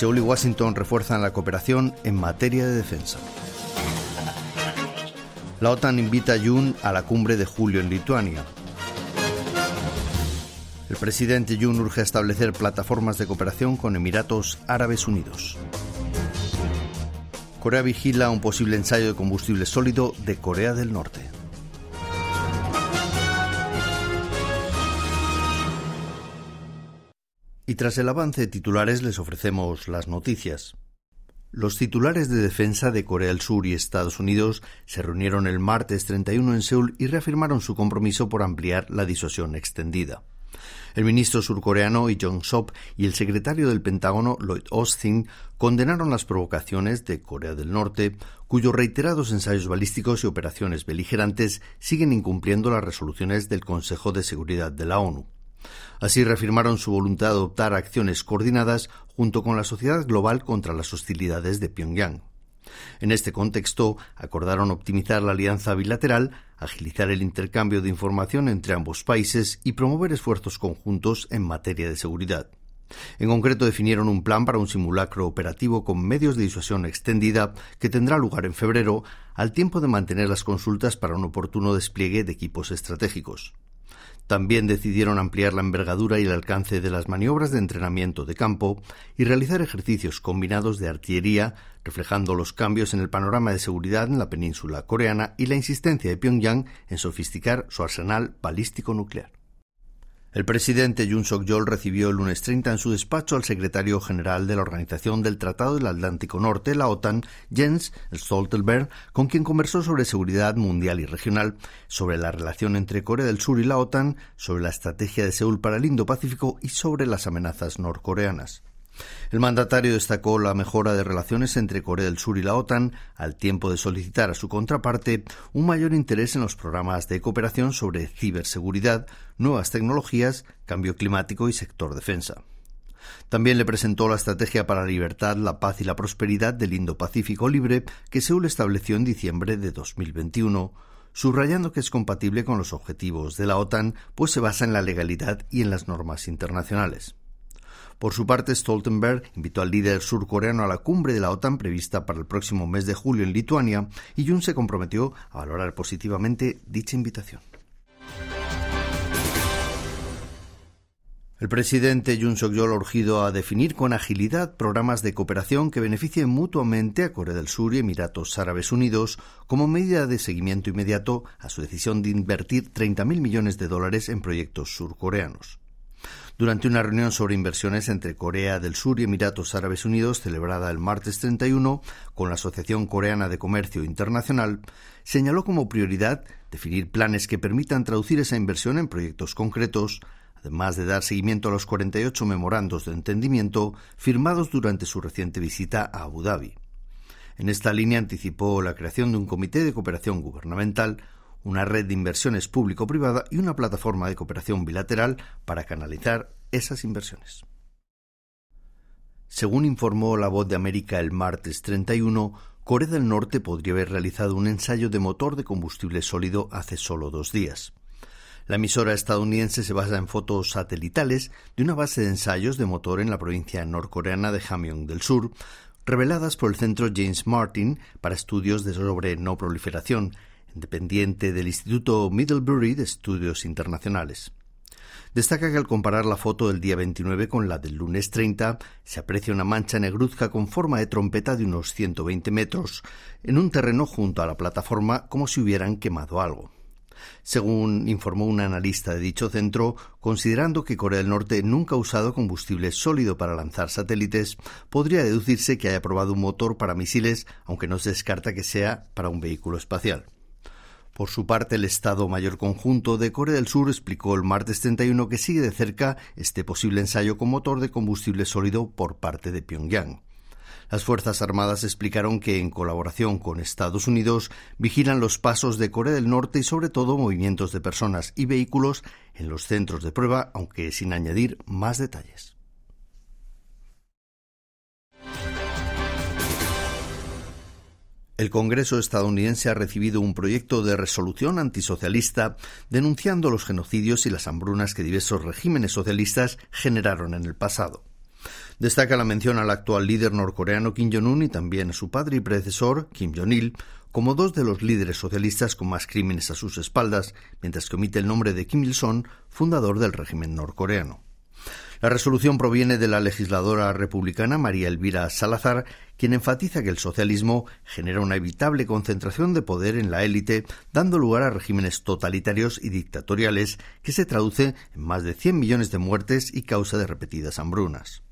Seúl y Washington refuerzan la cooperación en materia de defensa. La OTAN invita a Jun a la cumbre de julio en Lituania. El presidente Jun urge a establecer plataformas de cooperación con Emiratos Árabes Unidos. Corea vigila un posible ensayo de combustible sólido de Corea del Norte. Y tras el avance de titulares les ofrecemos las noticias. Los titulares de defensa de Corea del Sur y Estados Unidos se reunieron el martes 31 en Seúl y reafirmaron su compromiso por ampliar la disuasión extendida. El ministro surcoreano Lee Jong-sop y el secretario del Pentágono Lloyd Austin condenaron las provocaciones de Corea del Norte, cuyos reiterados ensayos balísticos y operaciones beligerantes siguen incumpliendo las resoluciones del Consejo de Seguridad de la ONU. Así reafirmaron su voluntad de adoptar acciones coordinadas junto con la sociedad global contra las hostilidades de Pyongyang. En este contexto, acordaron optimizar la alianza bilateral, agilizar el intercambio de información entre ambos países y promover esfuerzos conjuntos en materia de seguridad. En concreto, definieron un plan para un simulacro operativo con medios de disuasión extendida que tendrá lugar en febrero, al tiempo de mantener las consultas para un oportuno despliegue de equipos estratégicos. También decidieron ampliar la envergadura y el alcance de las maniobras de entrenamiento de campo y realizar ejercicios combinados de artillería, reflejando los cambios en el panorama de seguridad en la península coreana y la insistencia de Pyongyang en sofisticar su arsenal balístico nuclear. El presidente Yoon Suk-yeol recibió el lunes 30 en su despacho al secretario general de la Organización del Tratado del Atlántico Norte, la OTAN, Jens Stoltenberg, con quien conversó sobre seguridad mundial y regional, sobre la relación entre Corea del Sur y la OTAN, sobre la estrategia de Seúl para el Indo-Pacífico y sobre las amenazas norcoreanas. El mandatario destacó la mejora de relaciones entre Corea del Sur y la OTAN, al tiempo de solicitar a su contraparte un mayor interés en los programas de cooperación sobre ciberseguridad, nuevas tecnologías, cambio climático y sector defensa. También le presentó la Estrategia para la Libertad, la Paz y la Prosperidad del Indo-Pacífico Libre que Seúl estableció en diciembre de 2021, subrayando que es compatible con los objetivos de la OTAN, pues se basa en la legalidad y en las normas internacionales. Por su parte, Stoltenberg invitó al líder surcoreano a la cumbre de la OTAN prevista para el próximo mes de julio en Lituania y Jun se comprometió a valorar positivamente dicha invitación. El presidente Jun Suk-yeol ha urgido a definir con agilidad programas de cooperación que beneficien mutuamente a Corea del Sur y Emiratos Árabes Unidos como medida de seguimiento inmediato a su decisión de invertir 30.000 millones de dólares en proyectos surcoreanos. Durante una reunión sobre inversiones entre Corea del Sur y Emiratos Árabes Unidos, celebrada el martes 31 con la Asociación Coreana de Comercio Internacional, señaló como prioridad definir planes que permitan traducir esa inversión en proyectos concretos, además de dar seguimiento a los 48 memorandos de entendimiento firmados durante su reciente visita a Abu Dhabi. En esta línea anticipó la creación de un comité de cooperación gubernamental una red de inversiones público-privada y una plataforma de cooperación bilateral para canalizar esas inversiones. Según informó La Voz de América el martes 31, Corea del Norte podría haber realizado un ensayo de motor de combustible sólido hace solo dos días. La emisora estadounidense se basa en fotos satelitales de una base de ensayos de motor en la provincia norcoreana de Hamgyong del Sur, reveladas por el Centro James Martin para estudios de sobre no proliferación, dependiente del Instituto Middlebury de Estudios Internacionales. Destaca que al comparar la foto del día 29 con la del lunes 30, se aprecia una mancha negruzca con forma de trompeta de unos 120 metros en un terreno junto a la plataforma como si hubieran quemado algo. Según informó un analista de dicho centro, considerando que Corea del Norte nunca ha usado combustible sólido para lanzar satélites, podría deducirse que haya probado un motor para misiles, aunque no se descarta que sea para un vehículo espacial. Por su parte, el Estado Mayor Conjunto de Corea del Sur explicó el martes 31 que sigue de cerca este posible ensayo con motor de combustible sólido por parte de Pyongyang. Las Fuerzas Armadas explicaron que, en colaboración con Estados Unidos, vigilan los pasos de Corea del Norte y, sobre todo, movimientos de personas y vehículos en los centros de prueba, aunque sin añadir más detalles. El Congreso estadounidense ha recibido un proyecto de resolución antisocialista denunciando los genocidios y las hambrunas que diversos regímenes socialistas generaron en el pasado. Destaca la mención al actual líder norcoreano Kim Jong-un y también a su padre y predecesor, Kim Jong-il, como dos de los líderes socialistas con más crímenes a sus espaldas, mientras que omite el nombre de Kim Il-sung, fundador del régimen norcoreano. La resolución proviene de la legisladora republicana María Elvira Salazar, quien enfatiza que el socialismo genera una evitable concentración de poder en la élite, dando lugar a regímenes totalitarios y dictatoriales que se traduce en más de 100 millones de muertes y causa de repetidas hambrunas.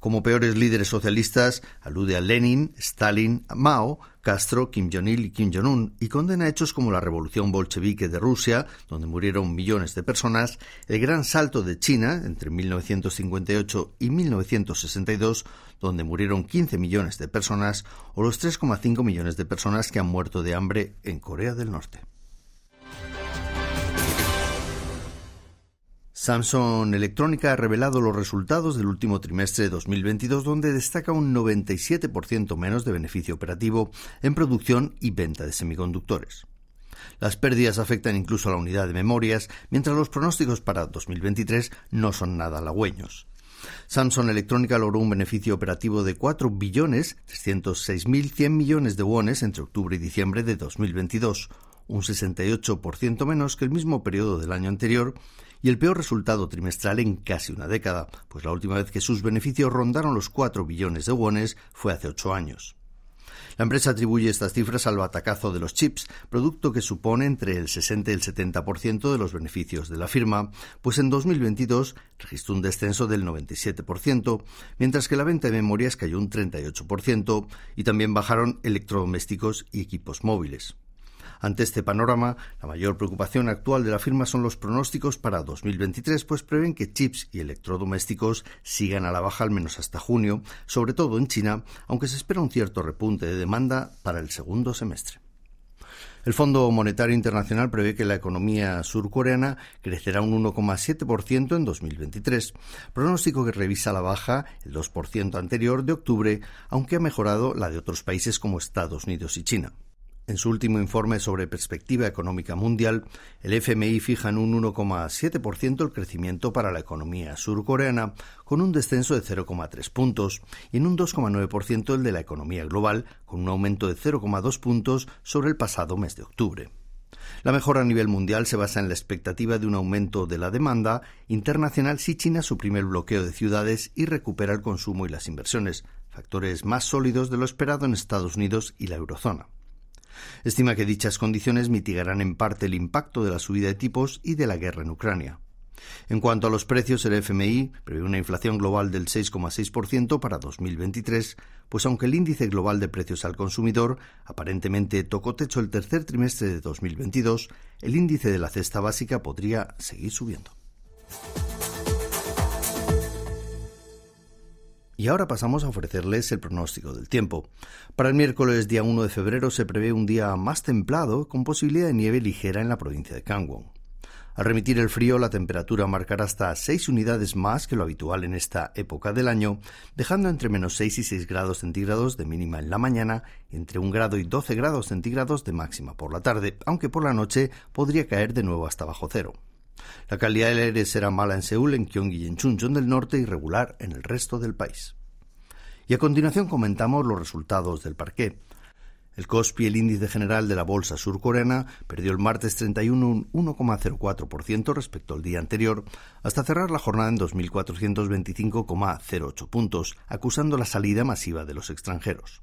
Como peores líderes socialistas, alude a Lenin, Stalin, Mao, Castro, Kim Jong-il y Kim Jong-un y condena hechos como la revolución bolchevique de Rusia, donde murieron millones de personas, el gran salto de China entre 1958 y 1962, donde murieron 15 millones de personas, o los 3,5 millones de personas que han muerto de hambre en Corea del Norte. Samsung Electrónica ha revelado los resultados del último trimestre de 2022, donde destaca un 97% menos de beneficio operativo en producción y venta de semiconductores. Las pérdidas afectan incluso a la unidad de memorias, mientras los pronósticos para 2023 no son nada halagüeños. Samsung Electrónica logró un beneficio operativo de 4 billones 306.100 millones de wones entre octubre y diciembre de 2022, un 68% menos que el mismo periodo del año anterior y el peor resultado trimestral en casi una década, pues la última vez que sus beneficios rondaron los 4 billones de wones fue hace ocho años. La empresa atribuye estas cifras al batacazo de los chips, producto que supone entre el 60 y el 70% de los beneficios de la firma, pues en 2022 registró un descenso del 97%, mientras que la venta de memorias cayó un 38% y también bajaron electrodomésticos y equipos móviles. Ante este panorama, la mayor preocupación actual de la firma son los pronósticos para 2023, pues prevén que chips y electrodomésticos sigan a la baja al menos hasta junio, sobre todo en China, aunque se espera un cierto repunte de demanda para el segundo semestre. El Fondo Monetario Internacional prevé que la economía surcoreana crecerá un 1,7% en 2023, pronóstico que revisa la baja el 2% anterior de octubre, aunque ha mejorado la de otros países como Estados Unidos y China. En su último informe sobre perspectiva económica mundial, el FMI fija en un 1,7% el crecimiento para la economía surcoreana, con un descenso de 0,3 puntos, y en un 2,9% el de la economía global, con un aumento de 0,2 puntos sobre el pasado mes de octubre. La mejora a nivel mundial se basa en la expectativa de un aumento de la demanda internacional si China suprime el bloqueo de ciudades y recupera el consumo y las inversiones, factores más sólidos de lo esperado en Estados Unidos y la eurozona. Estima que dichas condiciones mitigarán en parte el impacto de la subida de tipos y de la guerra en Ucrania. En cuanto a los precios, el FMI prevé una inflación global del 6,6% para 2023, pues aunque el índice global de precios al consumidor aparentemente tocó techo el tercer trimestre de 2022, el índice de la cesta básica podría seguir subiendo. Y ahora pasamos a ofrecerles el pronóstico del tiempo. Para el miércoles día 1 de febrero se prevé un día más templado con posibilidad de nieve ligera en la provincia de Kangwon. Al remitir el frío, la temperatura marcará hasta 6 unidades más que lo habitual en esta época del año, dejando entre menos 6 y 6 grados centígrados de mínima en la mañana, entre 1 grado y 12 grados centígrados de máxima por la tarde, aunque por la noche podría caer de nuevo hasta bajo cero. La calidad del aire será mala en Seúl, en Gyeonggi y en Chuncheon del norte y regular en el resto del país. Y a continuación comentamos los resultados del parqué. El COSPI, el índice general de la bolsa surcoreana, perdió el martes 31 un 1,04% respecto al día anterior, hasta cerrar la jornada en 2.425,08 puntos, acusando la salida masiva de los extranjeros.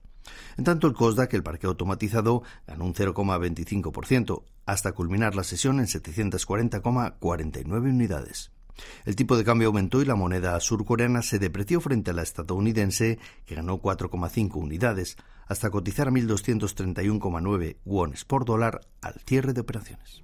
En tanto, el COSDAC, el parque automatizado, ganó un 0,25%, hasta culminar la sesión en 740,49 unidades. El tipo de cambio aumentó y la moneda surcoreana se depreció frente a la estadounidense, que ganó 4,5 unidades, hasta cotizar a 1.231,9 wones por dólar al cierre de operaciones.